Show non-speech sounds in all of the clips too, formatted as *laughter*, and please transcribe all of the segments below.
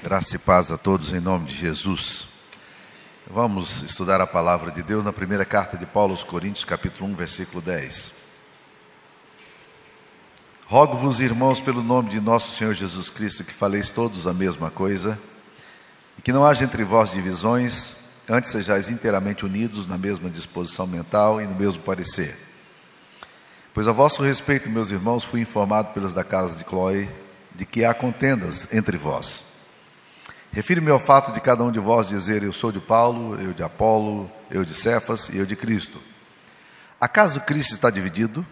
Graça e paz a todos em nome de Jesus. Vamos estudar a palavra de Deus na primeira carta de Paulo aos Coríntios, capítulo 1, versículo 10. Rogo-vos, irmãos, pelo nome de nosso Senhor Jesus Cristo, que faleis todos a mesma coisa, e que não haja entre vós divisões, antes sejais inteiramente unidos na mesma disposição mental e no mesmo parecer. Pois a vosso respeito, meus irmãos, fui informado pelos da casa de Chloe de que há contendas entre vós. Refiro-me ao fato de cada um de vós dizer: Eu sou de Paulo, eu de Apolo, eu de Cefas e eu de Cristo. Acaso Cristo está dividido?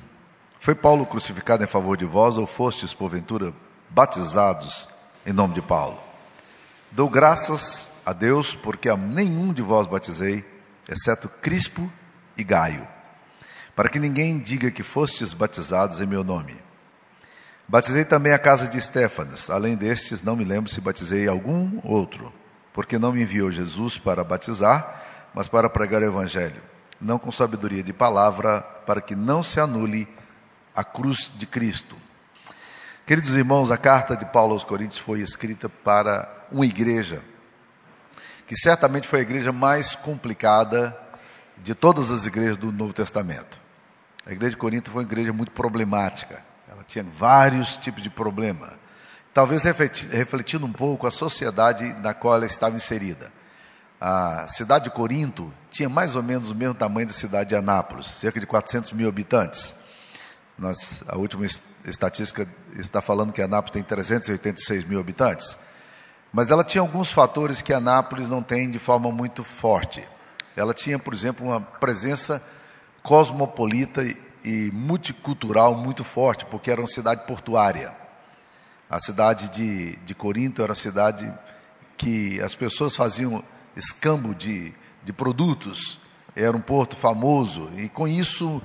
Foi Paulo crucificado em favor de vós ou fostes, porventura, batizados em nome de Paulo? Dou graças a Deus porque a nenhum de vós batizei, exceto Crispo e Gaio, para que ninguém diga que fostes batizados em meu nome. Batizei também a casa de Estéfanas. Além destes, não me lembro se batizei algum outro, porque não me enviou Jesus para batizar, mas para pregar o Evangelho, não com sabedoria de palavra, para que não se anule a cruz de Cristo. Queridos irmãos, a carta de Paulo aos Coríntios foi escrita para uma igreja, que certamente foi a igreja mais complicada de todas as igrejas do Novo Testamento. A igreja de Corinto foi uma igreja muito problemática tinha vários tipos de problema. Talvez refletindo um pouco a sociedade na qual ela estava inserida. A cidade de Corinto tinha mais ou menos o mesmo tamanho da cidade de Anápolis, cerca de 400 mil habitantes. Nós, a última estatística está falando que Anápolis tem 386 mil habitantes. Mas ela tinha alguns fatores que Anápolis não tem de forma muito forte. Ela tinha, por exemplo, uma presença cosmopolita e multicultural muito forte, porque era uma cidade portuária. A cidade de, de Corinto era uma cidade que as pessoas faziam escambo de, de produtos, era um porto famoso, e com isso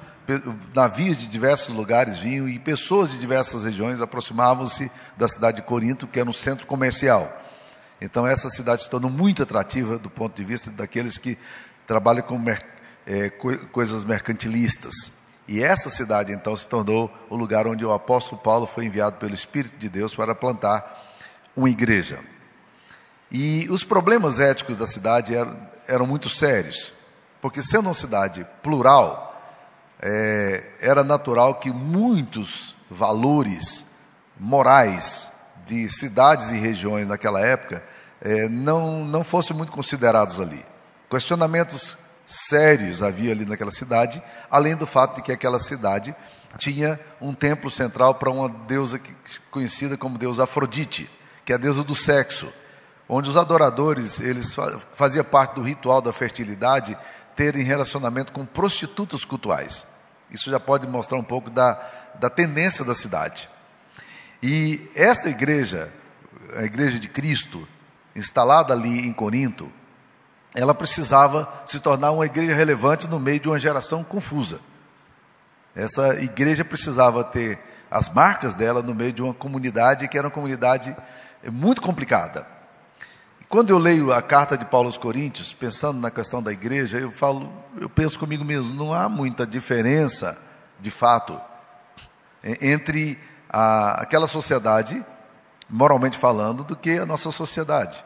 navios de diversos lugares vinham e pessoas de diversas regiões aproximavam-se da cidade de Corinto, que era um centro comercial. Então essa cidade se tornou muito atrativa do ponto de vista daqueles que trabalham com é, coisas mercantilistas. E essa cidade então se tornou o lugar onde o apóstolo Paulo foi enviado pelo Espírito de Deus para plantar uma igreja. E os problemas éticos da cidade eram, eram muito sérios, porque sendo uma cidade plural, é, era natural que muitos valores morais de cidades e regiões naquela época é, não, não fossem muito considerados ali. Questionamentos sérios havia ali naquela cidade, além do fato de que aquela cidade tinha um templo central para uma deusa conhecida como deusa Afrodite, que é a deusa do sexo, onde os adoradores, eles fazia parte do ritual da fertilidade terem relacionamento com prostitutas cultuais. Isso já pode mostrar um pouco da, da tendência da cidade. E essa igreja, a igreja de Cristo, instalada ali em Corinto, ela precisava se tornar uma igreja relevante no meio de uma geração confusa. Essa igreja precisava ter as marcas dela no meio de uma comunidade que era uma comunidade muito complicada. quando eu leio a carta de Paulo aos Coríntios, pensando na questão da igreja, eu falo, eu penso comigo mesmo, não há muita diferença, de fato, entre a, aquela sociedade, moralmente falando, do que a nossa sociedade.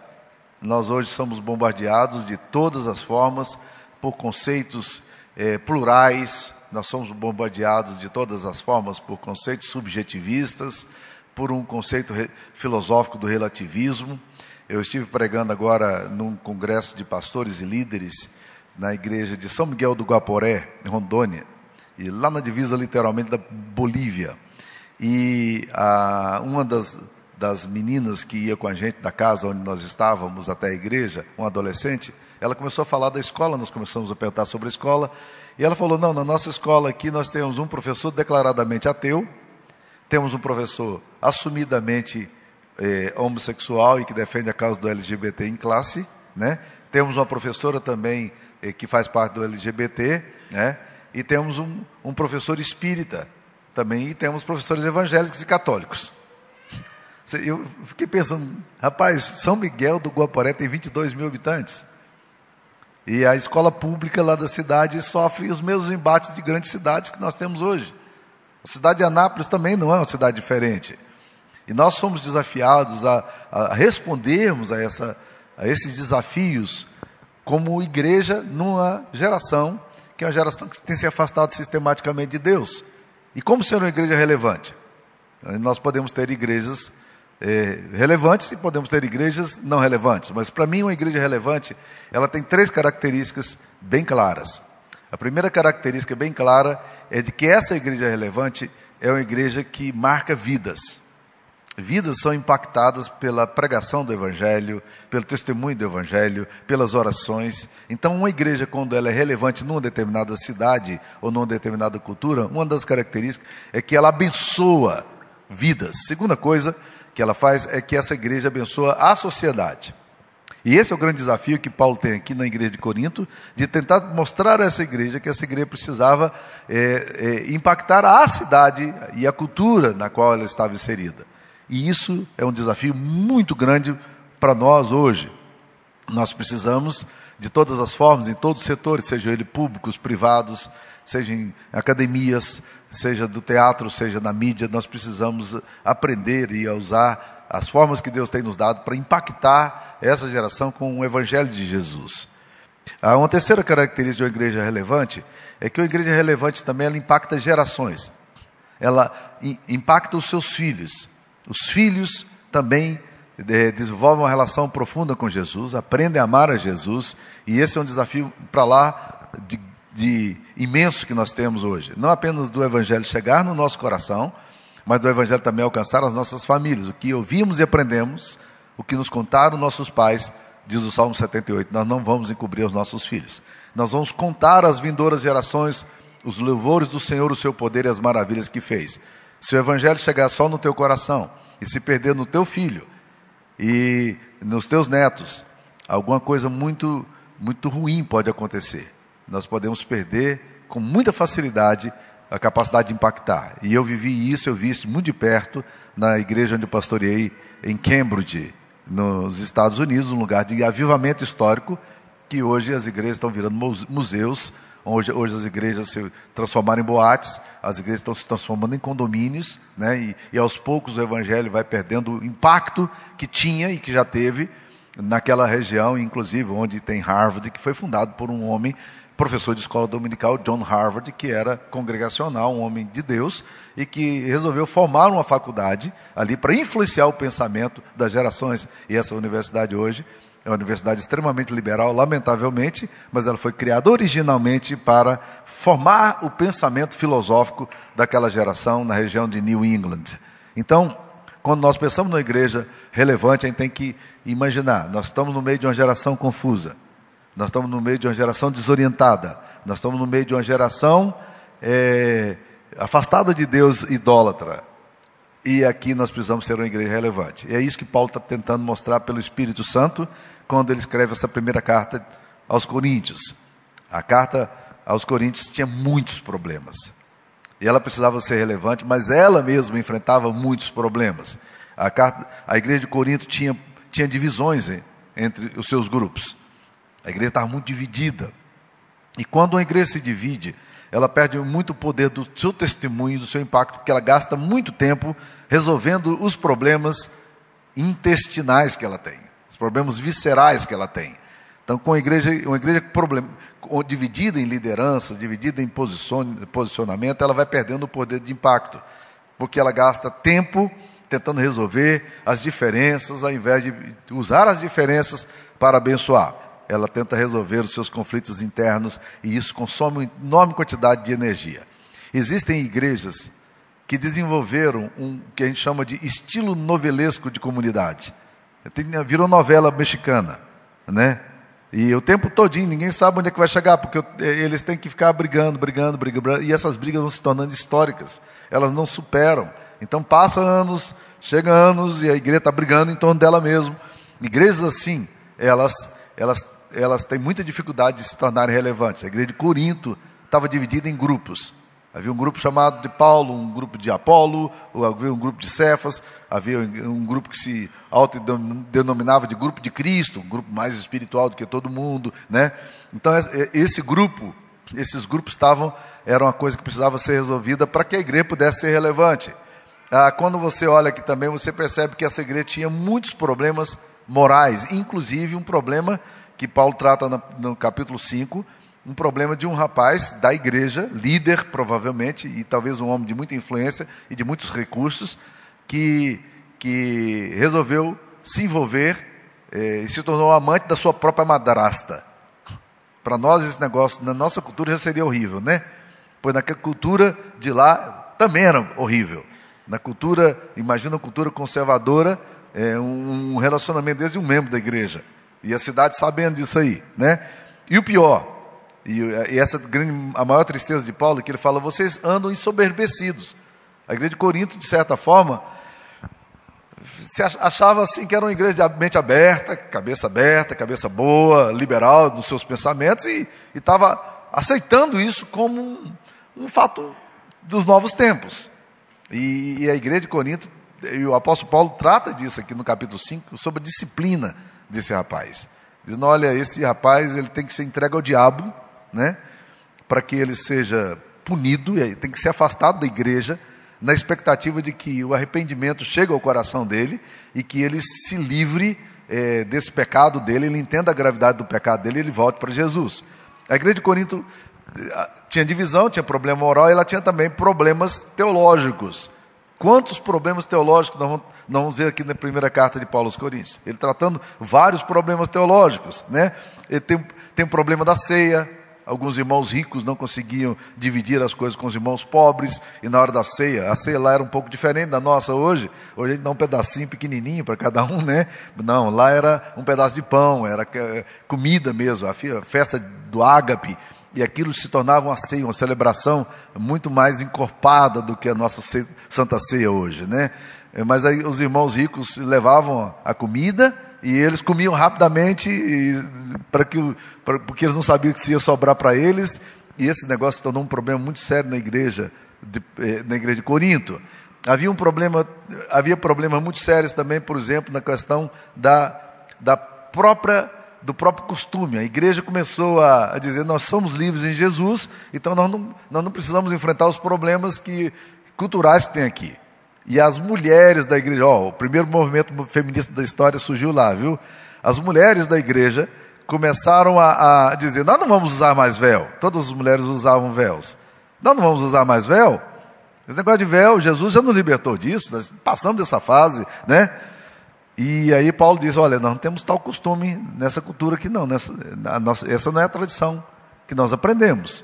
Nós hoje somos bombardeados de todas as formas por conceitos é, plurais, nós somos bombardeados de todas as formas por conceitos subjetivistas, por um conceito filosófico do relativismo. Eu estive pregando agora num congresso de pastores e líderes na igreja de São Miguel do Guaporé, em Rondônia, e lá na divisa literalmente da Bolívia. E a, uma das, das meninas que ia com a gente da casa onde nós estávamos até a igreja, uma adolescente, ela começou a falar da escola, nós começamos a perguntar sobre a escola, e ela falou: não, na nossa escola aqui nós temos um professor declaradamente ateu, temos um professor assumidamente eh, homossexual e que defende a causa do LGBT em classe, né? temos uma professora também eh, que faz parte do LGBT, né? e temos um, um professor espírita também, e temos professores evangélicos e católicos. Eu fiquei pensando, rapaz, São Miguel do Guaporé tem 22 mil habitantes. E a escola pública lá da cidade sofre os mesmos embates de grandes cidades que nós temos hoje. A cidade de Anápolis também não é uma cidade diferente. E nós somos desafiados a, a respondermos a, essa, a esses desafios como igreja numa geração que é uma geração que tem se afastado sistematicamente de Deus. E como ser uma igreja relevante? Nós podemos ter igrejas é, relevantes e podemos ter igrejas não relevantes. Mas para mim, uma igreja relevante, ela tem três características bem claras. A primeira característica bem clara é de que essa igreja relevante é uma igreja que marca vidas. Vidas são impactadas pela pregação do Evangelho, pelo testemunho do Evangelho, pelas orações. Então, uma igreja, quando ela é relevante numa determinada cidade ou numa determinada cultura, uma das características é que ela abençoa vidas. Segunda coisa que ela faz é que essa igreja abençoa a sociedade. E esse é o grande desafio que Paulo tem aqui na igreja de Corinto, de tentar mostrar a essa igreja que essa igreja precisava é, é, impactar a cidade e a cultura na qual ela estava inserida. E isso é um desafio muito grande para nós hoje. Nós precisamos, de todas as formas, em todos os setores, sejam eles públicos, privados, seja em academias, seja do teatro, seja na mídia, nós precisamos aprender e usar as formas que Deus tem nos dado para impactar essa geração com o Evangelho de Jesus. Há uma terceira característica de uma igreja relevante é que uma igreja relevante também ela impacta gerações. Ela impacta os seus filhos. Os filhos também é, desenvolvem uma relação profunda com Jesus, aprendem a amar a Jesus, e esse é um desafio para lá de, de imenso que nós temos hoje. Não apenas do Evangelho chegar no nosso coração, mas do Evangelho também alcançar as nossas famílias. O que ouvimos e aprendemos, o que nos contaram nossos pais, diz o Salmo 78, nós não vamos encobrir os nossos filhos. Nós vamos contar às vindouras gerações os louvores do Senhor, o seu poder e as maravilhas que fez. Se o evangelho chegar só no teu coração e se perder no teu filho e nos teus netos, alguma coisa muito muito ruim pode acontecer. Nós podemos perder com muita facilidade a capacidade de impactar. E eu vivi isso, eu vi isso muito de perto na igreja onde eu pastoreei em Cambridge, nos Estados Unidos, um lugar de avivamento histórico que hoje as igrejas estão virando museus Hoje, hoje as igrejas se transformaram em boates, as igrejas estão se transformando em condomínios, né? e, e aos poucos o evangelho vai perdendo o impacto que tinha e que já teve naquela região, inclusive onde tem Harvard, que foi fundado por um homem, professor de escola dominical, John Harvard, que era congregacional, um homem de Deus, e que resolveu formar uma faculdade ali para influenciar o pensamento das gerações. E essa universidade hoje é uma universidade extremamente liberal, lamentavelmente, mas ela foi criada originalmente para formar o pensamento filosófico daquela geração na região de New England. Então, quando nós pensamos numa igreja relevante, a gente tem que imaginar: nós estamos no meio de uma geração confusa, nós estamos no meio de uma geração desorientada, nós estamos no meio de uma geração é, afastada de Deus, idólatra. E aqui nós precisamos ser uma igreja relevante. E é isso que Paulo está tentando mostrar pelo Espírito Santo quando ele escreve essa primeira carta aos Coríntios. A carta aos Coríntios tinha muitos problemas. E ela precisava ser relevante, mas ela mesma enfrentava muitos problemas. A, carta, a igreja de Corinto tinha, tinha divisões entre os seus grupos. A igreja estava muito dividida. E quando uma igreja se divide, ela perde muito o poder do seu testemunho, do seu impacto, porque ela gasta muito tempo resolvendo os problemas intestinais que ela tem os problemas viscerais que ela tem. Então, com a igreja, uma igreja problem, dividida em liderança, dividida em posicionamento, ela vai perdendo o poder de impacto, porque ela gasta tempo tentando resolver as diferenças, ao invés de usar as diferenças para abençoar. Ela tenta resolver os seus conflitos internos e isso consome uma enorme quantidade de energia. Existem igrejas que desenvolveram um que a gente chama de estilo novelesco de comunidade virou novela mexicana, né? E o tempo todinho, ninguém sabe onde é que vai chegar, porque eles têm que ficar brigando, brigando, brigando, e essas brigas vão se tornando históricas, elas não superam. Então passa anos, chega anos, e a igreja está brigando em torno dela mesmo. Igrejas assim, elas, elas, elas têm muita dificuldade de se tornarem relevantes. A igreja de Corinto estava dividida em grupos. Havia um grupo chamado de Paulo, um grupo de Apolo, havia um grupo de Cefas, havia um grupo que se autodenominava de grupo de Cristo, um grupo mais espiritual do que todo mundo, né? Então esse grupo, esses grupos estavam era uma coisa que precisava ser resolvida para que a igreja pudesse ser relevante. ah, quando você olha aqui também, você percebe que essa igreja tinha muitos problemas morais, inclusive um problema que Paulo trata no, capítulo 5, um problema de um rapaz da igreja, líder provavelmente, e talvez um homem de muita influência e de muitos recursos, que, que resolveu se envolver eh, e se tornou amante da sua própria madrasta. Para nós esse negócio, na nossa cultura já seria horrível, né? Pois naquela cultura de lá também era horrível. Na cultura, imagina a cultura conservadora, é, um relacionamento desde um membro da igreja. E a cidade sabendo disso aí, né? E o pior, e, essa grande, a maior tristeza de Paulo, é que ele fala, vocês andam ensoberbecidos. A igreja de Corinto, de certa forma, se achava assim que era uma igreja de mente aberta, cabeça aberta, cabeça boa, liberal dos seus pensamentos, e estava aceitando isso como um, um fato dos novos tempos. E, e, a igreja de Corinto, e o apóstolo Paulo trata disso aqui no capítulo 5, sobre disciplina desse rapaz. Dizendo, olha, esse rapaz ele tem que ser entregue ao diabo, né? Para que ele seja punido, e tem que ser afastado da igreja, na expectativa de que o arrependimento chegue ao coração dele e que ele se livre é, desse pecado dele, ele entenda a gravidade do pecado dele e ele volte para Jesus. A igreja de Corinto tinha divisão, tinha problema moral e ela tinha também problemas teológicos. Quantos problemas teológicos nós vamos, ver aqui na primeira carta de Paulo aos Coríntios? Ele tratando vários problemas teológicos, né? Ele tem, tem o problema da ceia, alguns irmãos ricos não conseguiam dividir as coisas com os irmãos pobres, e na hora da ceia, a ceia lá era um pouco diferente da nossa hoje, hoje a gente dá um pedacinho pequenininho para cada um, né? Não, lá era um pedaço de pão, era é, comida mesmo, a festa do ágape, e aquilo se tornava uma ceia, uma celebração muito mais encorpada do que a nossa ceia, Santa Ceia hoje, né? É, mas aí os irmãos ricos levavam a comida e eles comiam rapidamente para que porque eles não sabiam que se ia sobrar para eles e esse negócio tornou um problema muito sério na igreja de, eh, na igreja de Corinto. Havia um problema havia problemas muito sérios também, por exemplo, na questão da, da própria do próprio costume. A igreja começou a, a, dizer: nós somos livres em Jesus, então nós não, nós não precisamos enfrentar os problemas que, culturais que tem aqui. E as mulheres da igreja, ó, o primeiro movimento feminista da história surgiu lá, viu? As mulheres da igreja começaram a, a dizer: nós não vamos usar mais véu. Todas as mulheres usavam véus. Nós não vamos usar mais véu. Esse negócio de véu, Jesus já nos libertou disso, nós passamos dessa fase, né? E aí Paulo diz: olha, nós não temos tal costume nessa cultura aqui, não. Nessa, nossa, essa não é a tradição que nós aprendemos.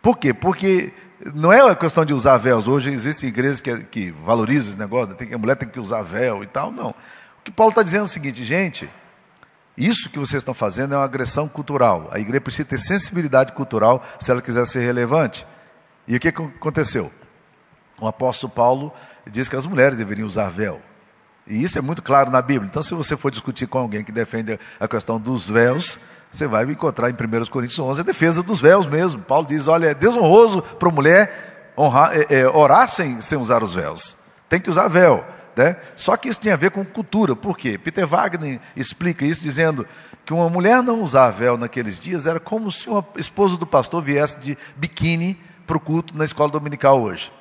Por quê? Porque não é questão de usar véus. Hoje existem igrejas que, que valorizam esse negócio, tem, a mulher tem que usar véu e tal. Não. O que Paulo está dizendo é o seguinte, gente. Isso que vocês estão fazendo é uma agressão cultural. A igreja precisa ter sensibilidade cultural se ela quiser ser relevante. E o que aconteceu? O apóstolo Paulo diz que as mulheres deveriam usar véu. E isso é muito claro na Bíblia. Então, se você for discutir com alguém que defende a questão dos véus, você vai encontrar em 1 Coríntios 11 a defesa dos véus mesmo. Paulo diz: olha, é desonroso para a mulher honrar, é, é, orar sem, sem usar os véus. Tem que usar véu. Né? Só que isso tem a ver com cultura. Por quê? Peter Wagner explica isso dizendo que uma mulher não usar véu naqueles dias era como se uma esposa do pastor viesse de biquíni para o culto na escola dominical hoje.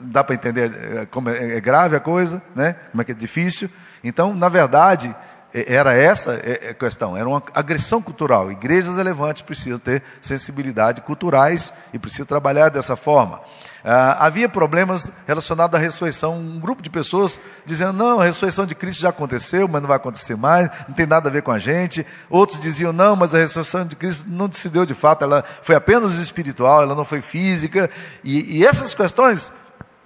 Dá para entender é, como é, é grave a coisa, né? como é que é difícil. Então, na verdade, era essa a questão, era uma agressão cultural. Igrejas relevantes precisam ter sensibilidade culturais e precisam trabalhar dessa forma. Ah, havia problemas relacionados à ressurreição, um grupo de pessoas dizendo, não, a ressurreição de Cristo já aconteceu, mas não vai acontecer mais, não tem nada a ver com a gente. Outros diziam, não, mas a ressurreição de Cristo não se deu de fato, ela foi apenas espiritual, ela não foi física. E, e essas questões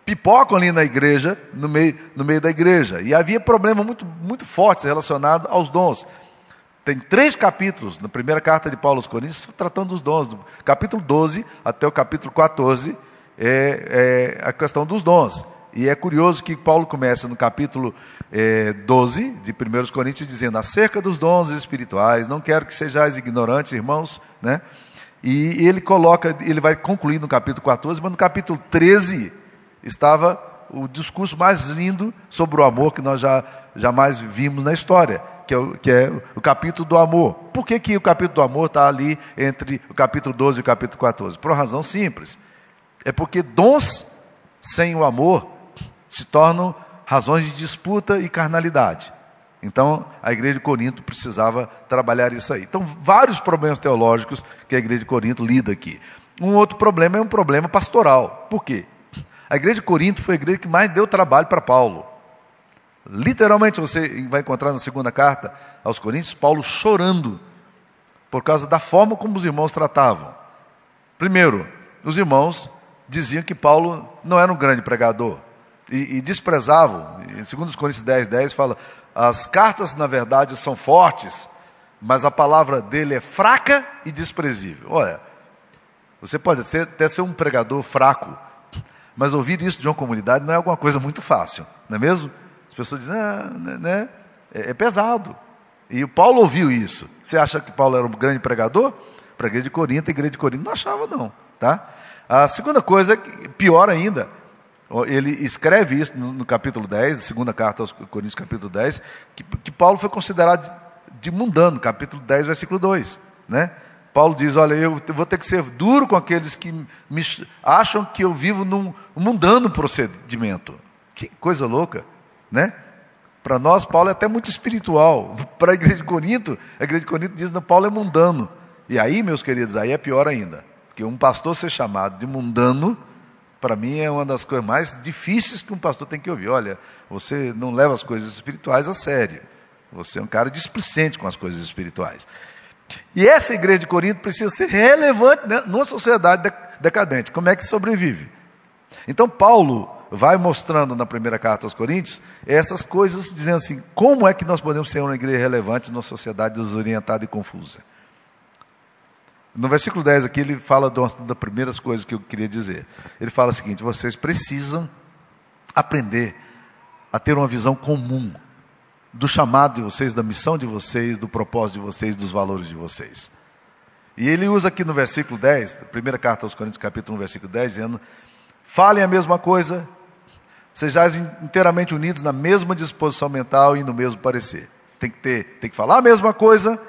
pipocam ali na igreja, no meio, no meio da igreja. E havia problemas muito, muito fortes relacionados aos dons. Tem três capítulos na primeira carta de Paulo aos Coríntios tratando dos dons. Do capítulo 12 até o capítulo 14 é, é a questão dos dons. E é curioso que Paulo começa no capítulo é, 12 de 1 Coríntios dizendo acerca dos dons espirituais, não quero que sejais ignorantes, irmãos, né? E ele coloca, ele vai concluir no capítulo 14, mas no capítulo 13 estava o discurso mais lindo sobre o amor que nós já jamais vimos na história, que é o, que é o capítulo do amor. Por que, que o capítulo do amor está ali entre o capítulo 12 e o capítulo 14? Por uma razão simples. É porque dons sem o amor se tornam razões de disputa e carnalidade. Então, a igreja de Corinto precisava trabalhar isso aí. Então, vários problemas teológicos que a igreja de Corinto lida aqui. Um outro problema é um problema pastoral. Por quê? A igreja de Corinto foi a igreja que mais deu trabalho para Paulo. Literalmente, você vai encontrar na segunda carta aos Coríntios, Paulo chorando por causa da forma como os irmãos tratavam. Primeiro, os irmãos diziam que Paulo não era um grande pregador e, e desprezavam. Em 2 Coríntios 10, 10 fala: as cartas, na verdade, são fortes, mas a palavra dele é fraca e desprezível. Olha, você pode ser, até ser um pregador fraco, mas ouvir isso de uma comunidade não é alguma coisa muito fácil, não é mesmo? As pessoas dizem, ah, né, né? É, é pesado. E o Paulo ouviu isso. Você acha que Paulo era um grande pregador? Para a igreja de Corinto, a igreja de Corinto não achava, não. Tá? A segunda coisa, pior ainda, ele escreve isso no, no capítulo 10, segunda carta aos Coríntios, capítulo 10, que, que Paulo foi considerado de, de mundano, capítulo 10, versículo 2. Né? Paulo diz: Olha, eu vou ter que ser duro com aqueles que me acham que eu vivo num mundano procedimento. Que coisa louca, né? Para nós, Paulo é até muito espiritual. *laughs* Para a igreja de Corinto, a igreja de Corinto diz que Paulo é mundano. E aí, meus queridos, aí é pior ainda. Porque um pastor ser chamado de mundano, para mim é uma das coisas mais difíceis que um pastor tem que ouvir. Olha, você não leva as coisas espirituais a sério. Você é um cara displicente com as coisas espirituais. E essa igreja de Corinto precisa ser relevante numa sociedade decadente. Como é que sobrevive? Então, Paulo vai mostrando na primeira carta aos Coríntios essas coisas, dizendo assim: como é que nós podemos ser uma igreja relevante numa sociedade desorientada e confusa? No versículo 10 aqui, ele fala de uma das primeiras coisas que eu queria dizer. Ele fala o seguinte: vocês precisam aprender a ter uma visão comum do chamado de vocês, da missão de vocês, do propósito de vocês, dos valores de vocês. E ele usa aqui no versículo 10, primeira carta aos Coríntios, capítulo 1, versículo 10, dizendo: falem a mesma coisa, sejais inteiramente unidos na mesma disposição mental e no mesmo parecer. Tem que ter, tem que falar a mesma coisa,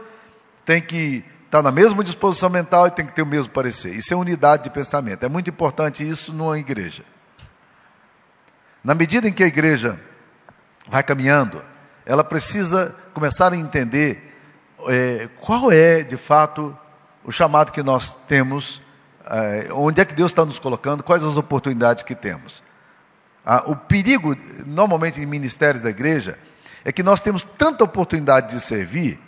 tem que estar na mesma disposição mental e tem que ter o mesmo parecer. Isso é unidade de pensamento. É muito importante isso numa igreja. Na medida em que a igreja vai caminhando, ela precisa começar a entender é, qual é, de fato, o chamado que nós temos, é, onde é que Deus está nos colocando, quais as oportunidades que temos. Ah, o perigo, normalmente em ministérios da igreja, é que nós temos tanta oportunidade de servir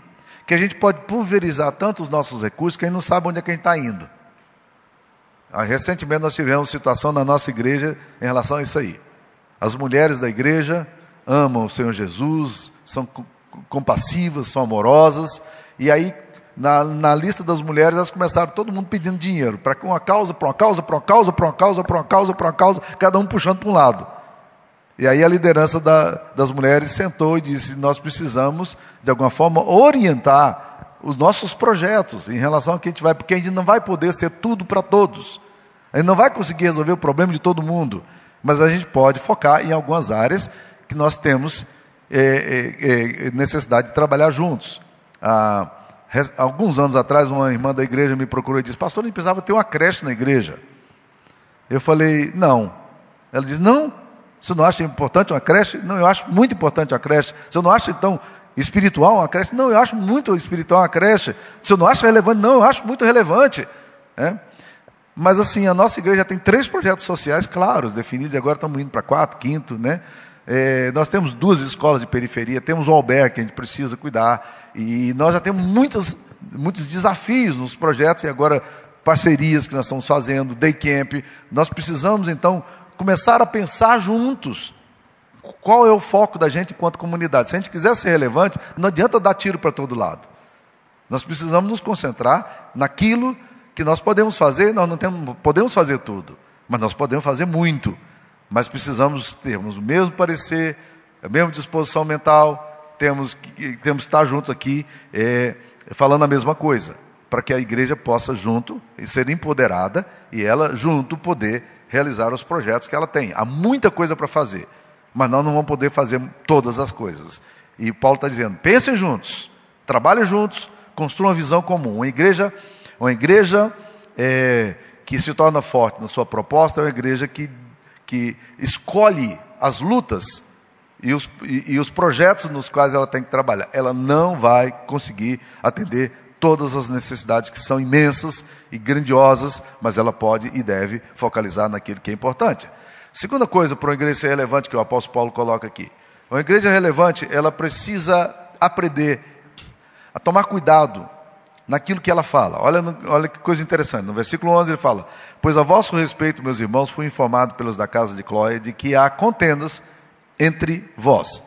que a gente pode pulverizar tanto os nossos recursos que a gente não sabe onde é que a gente está indo. Ah, recentemente nós tivemos situação na nossa igreja em relação a isso aí. As mulheres da igreja amam o Senhor Jesus, são compassivas, são amorosas, e aí na, na lista das mulheres elas começaram todo mundo pedindo dinheiro para uma causa, para uma causa, para uma causa, para uma causa, para uma causa, para uma causa, cada um puxando para um lado. E aí a liderança da, das mulheres sentou e disse: Nós precisamos, de alguma forma, orientar os nossos projetos em relação a que a gente vai, porque a gente não vai poder ser tudo para todos. A gente não vai conseguir resolver o problema de todo mundo, mas a gente pode focar em algumas áreas que nós temos é, é, é, necessidade de trabalhar juntos. Ah, alguns anos atrás, uma irmã da igreja me procurou e disse: Pastor, gente precisava ter uma creche na igreja. Eu falei: Não. Ela disse: Não, você não acha importante uma creche? Não, eu acho muito importante a creche. Você não acha, então, espiritual uma creche? Não, eu acho muito espiritual uma creche. Você não acha relevante? Não, eu acho muito relevante. É? Mas, assim, a nossa igreja tem três projetos sociais claros, definidos, e agora estamos indo para quatro, quinto, né? É, nós temos duas escolas de periferia, temos um albergue que a gente precisa cuidar, e nós já temos muitos muitos desafios nos projetos, e agora parcerias que nós estamos fazendo, day camp. Nós precisamos, então, começar a pensar juntos. Qual é o foco da gente enquanto comunidade? Se a gente quiser ser relevante, não adianta dar tiro para todo lado. Nós precisamos nos concentrar naquilo que nós podemos fazer, nós não temos, podemos fazer tudo, mas nós podemos fazer muito. Mas precisamos termos o mesmo parecer, a mesma disposição mental, temos que, temos que estar juntos aqui, é, falando a mesma coisa, para que a igreja possa junto ser empoderada e ela junto poder realizar os projetos que ela tem. Há muita coisa para fazer, mas nós não vamos poder fazer todas as coisas. E Paulo está dizendo: pensem juntos, trabalhem juntos, construam uma visão comum. Uma igreja, uma igreja é, que se torna forte na sua proposta é uma igreja que, que escolhe as lutas e os, e, e os projetos nos quais ela tem que trabalhar. Ela não vai conseguir atender todas as necessidades que são imensas e grandiosas, mas ela pode e deve focalizar naquilo que é importante. Segunda coisa para uma igreja relevante que o apóstolo Paulo coloca aqui. Uma igreja relevante, ela precisa aprender a tomar cuidado naquilo que ela fala. Olha, olha que coisa interessante. No versículo 11 ele fala: Pois a vosso respeito, meus irmãos, fui informado pelos da casa de Clóia de que há contendas entre vós.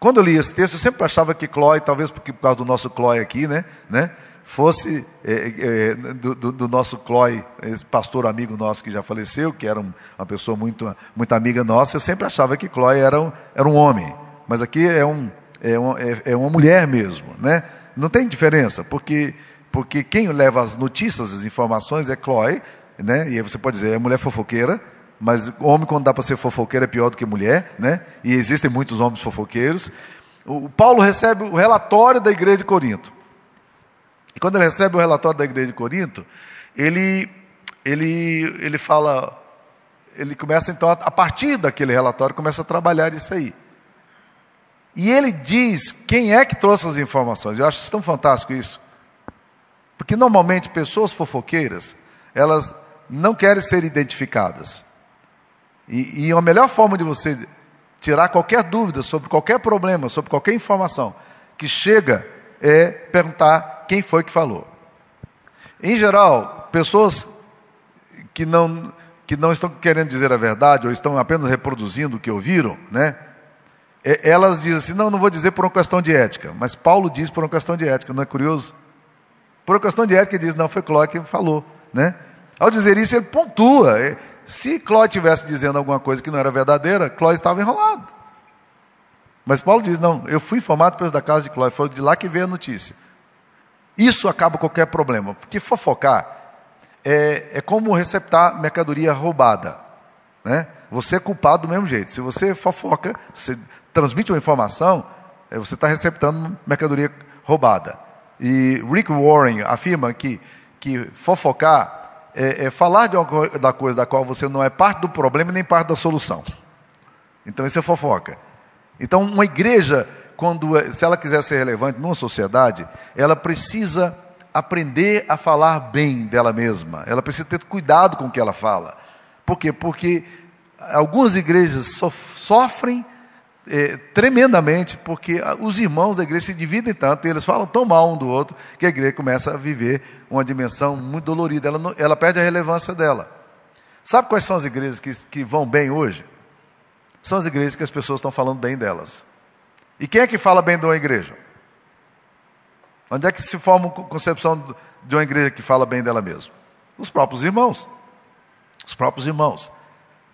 Quando eu li esse texto, eu sempre achava que Clóia, talvez porque, por causa do nosso Clóia aqui, né, né fosse é, é, do, do, nosso Clói, pastor amigo nosso que já faleceu, que era um, uma pessoa muito, muito amiga nossa, eu sempre achava que Clói era um, era um homem. Mas aqui é, um, é, um, é, é uma mulher mesmo, né? Não tem diferença, porque, porque quem leva as notícias, as informações é Clói, né? E aí você pode dizer, é mulher fofoqueira, mas homem, quando dá para ser fofoqueiro, é pior do que mulher, né? E existem muitos homens fofoqueiros. O Paulo recebe o relatório da igreja de Corinto. E quando ele recebe o relatório da igreja de Corinto, ele, ele, ele fala, ele começa então, a partir daquele relatório, começa a trabalhar isso aí. E ele diz quem é que trouxe as informações. Eu acho tão fantástico isso. Porque normalmente pessoas fofoqueiras, elas não querem ser identificadas. E, e a melhor forma de você tirar qualquer dúvida sobre qualquer problema, sobre qualquer informação que chega, é perguntar quem foi que falou. Em geral, pessoas que não, que não estão querendo dizer a verdade ou estão apenas reproduzindo o que ouviram, né? Elas dizem assim: não, não vou dizer por uma questão de ética, mas Paulo diz por uma questão de ética, não é curioso? Por uma questão de ética, ele diz: não, foi Cló que falou, né? Ao dizer isso, ele pontua. Se Cló estivesse dizendo alguma coisa que não era verdadeira, Cló estava enrolado. Mas Paulo diz: não, eu fui informado pelos da casa de Cló, foi de lá que veio a notícia. Isso acaba qualquer problema, porque fofocar é, é como receptar mercadoria roubada. Né? Você é culpado do mesmo jeito. Se você fofoca, você transmite uma informação, é, você está receptando mercadoria roubada. E Rick Warren afirma que, que fofocar é, é falar de uma da coisa da qual você não é parte do problema nem parte da solução. Então isso é fofoca. Então uma igreja, quando é, se ela quiser ser relevante numa sociedade, ela precisa aprender a falar bem dela mesma. Ela precisa ter cuidado com o que ela fala. Por quê? Porque algumas igrejas sofrem é, tremendamente, porque os irmãos da igreja se dividem tanto, e eles falam tão mal um do outro, que a igreja começa a viver uma dimensão muito dolorida, ela, ela perde a relevância dela. Sabe quais são as igrejas que, que vão bem hoje? São as igrejas que as pessoas estão falando bem delas. E quem é que fala bem de uma igreja? Onde é que se forma a concepção de uma igreja que fala bem dela mesma? Os próprios irmãos. Os próprios irmãos.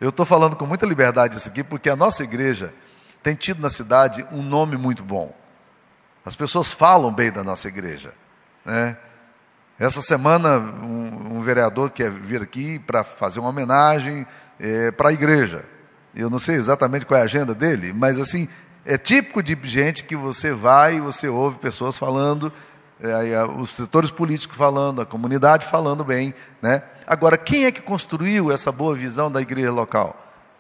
Eu estou falando com muita liberdade isso aqui, porque a nossa igreja tem tido na cidade um nome muito bom. As pessoas falam bem da nossa igreja. Né? Essa semana, um, um, vereador quer vir aqui para fazer uma homenagem é, para a igreja. Eu não sei exatamente qual é a agenda dele, mas assim, é típico de gente que você vai e você ouve pessoas falando, é, os setores políticos falando, a comunidade falando bem. Né? Agora, quem é que construiu essa boa visão da igreja local?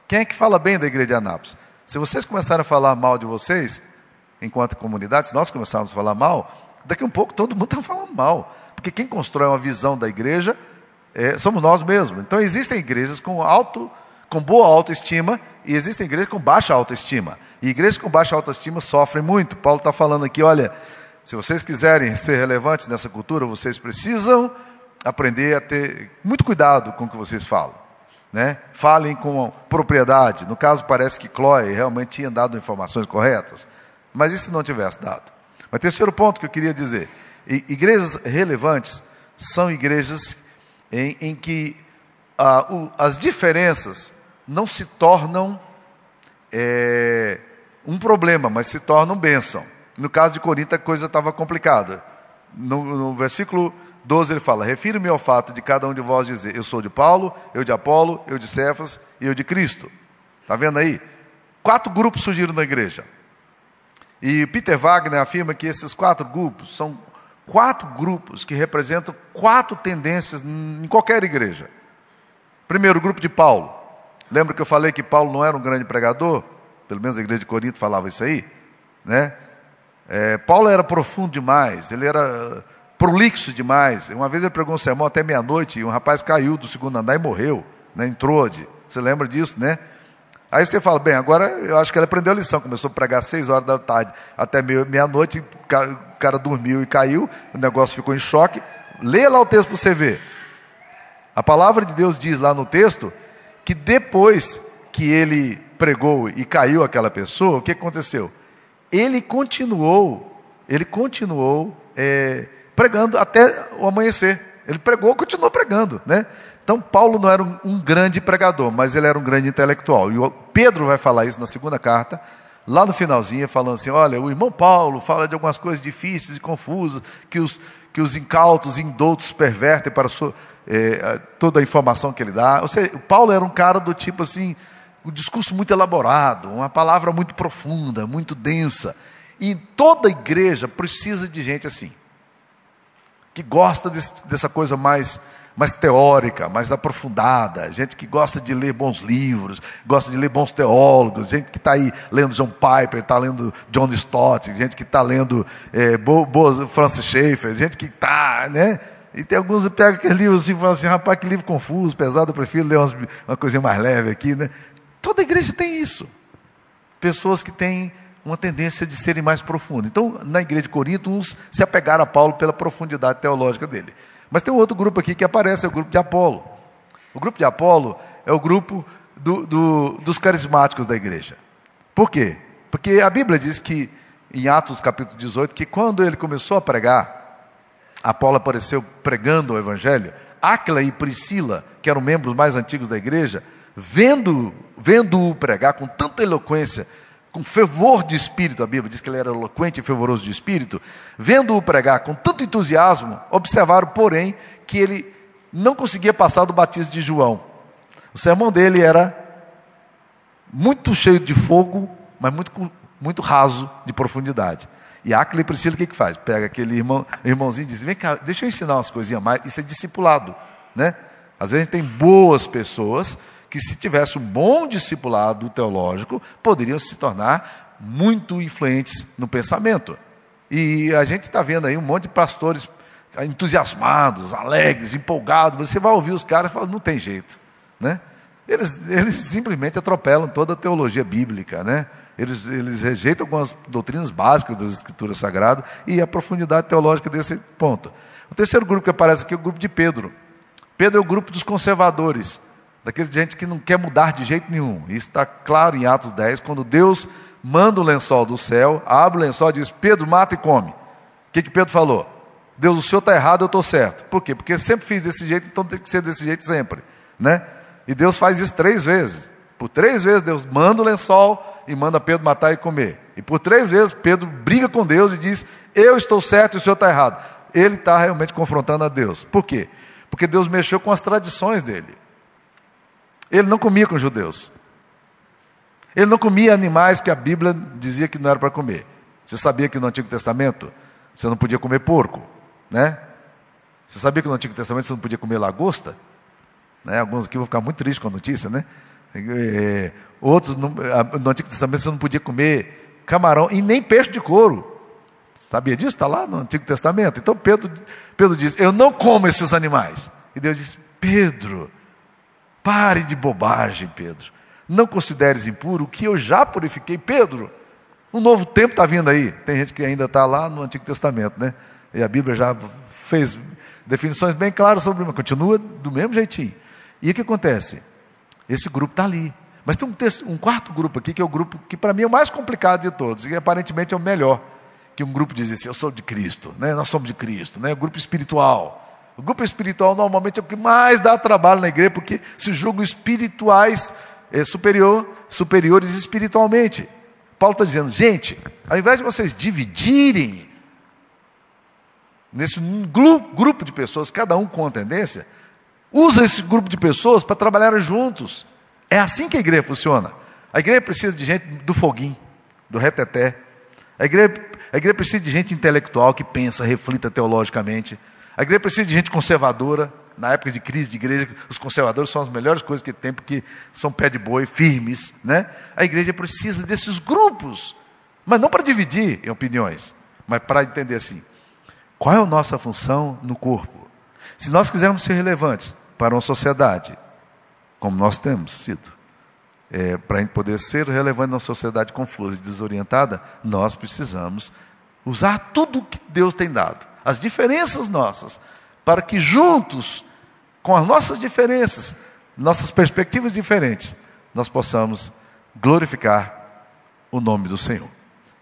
Quem é que fala bem da igreja de Anápolis? Se vocês começarem a falar mal de vocês, enquanto comunidade, se nós começarmos a falar mal, daqui a um pouco todo mundo está falando mal. Porque quem constrói uma visão da igreja é, somos nós mesmos. Então existem igrejas com alto, com boa autoestima e existem igrejas com baixa autoestima. E igrejas com baixa autoestima sofrem muito. Paulo está falando aqui, olha, se vocês quiserem ser relevantes nessa cultura, vocês precisam aprender a ter muito cuidado com o que vocês falam né? falem com propriedade. No caso, parece que Chloe realmente tinha dado informações corretas, mas se não tivesse dado? Mas terceiro ponto que eu queria dizer: igrejas relevantes são igrejas em, em que ah, o, as diferenças não se tornam é, um problema, mas se tornam bênção. No caso de Corinto, a coisa estava complicada. No, no versículo 12 ele fala: Refiro-me ao fato de cada um de vós dizer: Eu sou de Paulo, eu de Apolo, eu de Cefas e eu de Cristo. Está vendo aí? Quatro grupos surgiram na igreja. E Peter Wagner afirma que esses quatro grupos são quatro grupos que representam quatro tendências em qualquer igreja. Primeiro, o grupo de Paulo. Lembra que eu falei que Paulo não era um grande pregador? Pelo menos a igreja de Corinto falava isso aí, né? É, Paulo era profundo demais, ele era prolixo demais. Uma vez ele pregou um sermão até meia-noite e um rapaz caiu do segundo andar e morreu, né, entrou de. Você lembra disso, né? Aí você fala, bem, agora eu acho que ele aprendeu a lição, começou a pregar seis horas da tarde até meia-noite, o cara dormiu e caiu, o negócio ficou em choque. Leia lá o texto para você ver. A palavra de Deus diz lá no texto que depois que ele pregou e caiu aquela pessoa, o que aconteceu? Ele continuou, ele continuou é, pregando até o amanhecer. Ele pregou, continuou pregando, né? Então, Paulo não era um, um, grande pregador, mas ele era um grande intelectual. E Pedro vai falar isso na segunda carta, lá no finalzinho, falando assim: olha, o irmão Paulo fala de algumas coisas difíceis e confusas, que os, que os incautos indoutos pervertem para sua, é, toda a informação que ele dá. Ou seja, Paulo era um cara do tipo assim, um discurso muito elaborado, uma palavra muito profunda, muito densa. E toda igreja precisa de gente assim, que gosta dessa coisa mais mais teórica, mais aprofundada, gente que gosta de ler bons livros, gosta de ler bons teólogos, gente que está aí lendo John Piper, está lendo John Stott, gente que está lendo é, boas, Francis Schaeffer, gente que está, né? E tem alguns que pegam aquele livro assim e falam assim, rapaz, que livro confuso, pesado, eu prefiro ler umas, uma coisinha mais leve aqui, né? Toda igreja tem isso. Pessoas que têm uma tendência de serem mais profundas. Então, na igreja de Corinto, uns se apegaram a Paulo pela profundidade teológica dele. Mas tem um outro grupo aqui que aparece, é o grupo de Apolo. O grupo de Apolo é o grupo do, do, dos carismáticos da igreja. Por quê? Porque a Bíblia diz que, em Atos capítulo 18, que quando ele começou a pregar, Apolo apareceu pregando o evangelho, Áquila e Priscila, que eram membros mais antigos da igreja, vendo, vendo-o pregar com tanta eloquência, com fervor de espírito, a Bíblia diz que ele era eloquente e fervoroso de espírito, vendo-o pregar com tanto entusiasmo, observaram, porém, que ele não conseguia passar do batismo de João. O sermão dele era muito cheio de fogo, mas muito, muito raso de profundidade. E Aquila e Priscila o que, que faz? Pega aquele irmão, irmãozinho e diz: Vem cá, deixa eu ensinar umas coisinhas mais. Isso é discipulado. Né? Às vezes a gente tem boas pessoas que, se tivesse um bom discipulado teológico, poderiam se tornar muito influentes no pensamento. E a gente está vendo aí um monte de pastores entusiasmados, alegres, empolgados. Você vai ouvir os caras e fala: não tem jeito. Né? Eles, eles simplesmente atropelam toda a teologia bíblica. Né? Eles, eles rejeitam algumas doutrinas básicas das Escrituras Sagradas e a profundidade teológica desse ponto. O terceiro grupo que aparece aqui é o grupo de Pedro. Pedro é o grupo dos conservadores, daquele gente que não quer mudar de jeito nenhum. Isso está claro em Atos 10, quando Deus manda o lençol do céu, abre o lençol e diz: Pedro, mata e come. O que, que Pedro falou? Deus, o senhor está errado, eu estou certo. Por quê? Porque sempre fiz desse jeito, então tem que ser desse jeito sempre. Né? E Deus faz isso três vezes. Por três vezes Deus manda o lençol e manda Pedro matar e comer. E por três vezes Pedro briga com Deus e diz: Eu estou certo e o senhor está errado. Ele está realmente confrontando a Deus. Por quê? Porque Deus mexeu com as tradições dele. Ele não comia com judeus. Ele não comia animais que a Bíblia dizia que não era para comer. Você sabia que no Antigo Testamento você não podia comer porco, né? Você sabia que no Antigo Testamento você não podia comer lagosta? Né? Alguns aqui vão ficar muito tristes com a notícia, né? É, outros, no, no Antigo Testamento, você não podia comer camarão e nem peixe de couro. Sabia disso? Está lá no Antigo Testamento. Então Pedro, Pedro diz: Eu não como esses animais. E Deus diz: Pedro, pare de bobagem, Pedro. Não consideres impuro o que eu já purifiquei. Pedro, um novo tempo está vindo aí. Tem gente que ainda está lá no Antigo Testamento, né? E a Bíblia já fez definições bem claras sobre mas continua do mesmo jeitinho. E o que acontece? Esse grupo está ali. Mas tem um, um, quarto grupo aqui, que é o grupo que para mim é o mais complicado de todos, e aparentemente é o melhor. Que um grupo diz assim, eu sou de Cristo, né? nós somos de Cristo, né? o grupo espiritual. O grupo espiritual normalmente é o que mais dá trabalho na igreja, porque se julgam espirituais é, superior, superiores espiritualmente. Paulo está dizendo, gente, ao invés de vocês dividirem nesse grupo de pessoas, cada um com uma tendência, Usa esse grupo de pessoas para trabalhar juntos. É assim que a igreja funciona. A igreja precisa de gente do foguinho, do reteté. A igreja, a igreja precisa de gente intelectual que pensa, reflita teologicamente. A igreja precisa de gente conservadora, na época de crise de igreja, os conservadores são as melhores coisas que tem, porque são pé de boi, firmes. Né? A igreja precisa desses grupos, mas não para dividir em opiniões, mas para entender assim: qual é a nossa função no corpo? Se nós quisermos ser relevantes para uma sociedade, como nós temos sido, é, para a gente poder ser relevante numa sociedade confusa e desorientada, nós precisamos usar tudo o que Deus tem dado, as diferenças nossas, para que juntos, com as nossas diferenças, nossas perspectivas diferentes, nós possamos glorificar o nome do Senhor.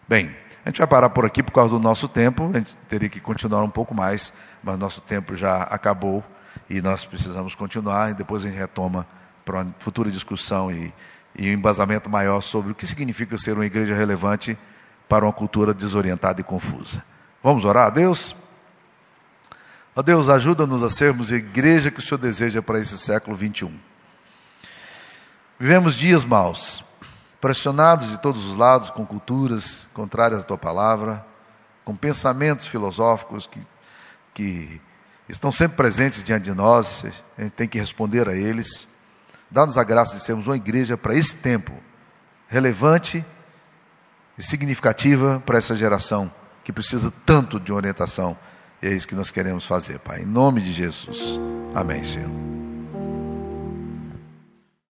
Bem, a gente vai parar por aqui por causa do nosso tempo, a gente teria que continuar um pouco mais, mas nosso tempo já acabou e nós precisamos continuar e depois a gente retoma para uma futura discussão e, e um embasamento maior sobre o que significa ser uma igreja relevante para uma cultura desorientada e confusa. Vamos orar a Deus? Ó Deus, ajuda-nos a sermos a igreja que o Senhor deseja para esse século 21. Vivemos dias maus, pressionados de todos os lados com culturas contrárias à tua palavra, com pensamentos filosóficos que, que estão sempre presentes diante de nós, a gente tem que responder a eles. Dá-nos a graça de sermos uma igreja para esse tempo, relevante e significativa para essa geração que precisa tanto de orientação. E é isso que nós queremos fazer, Pai. Em nome de Jesus. Amém, Senhor.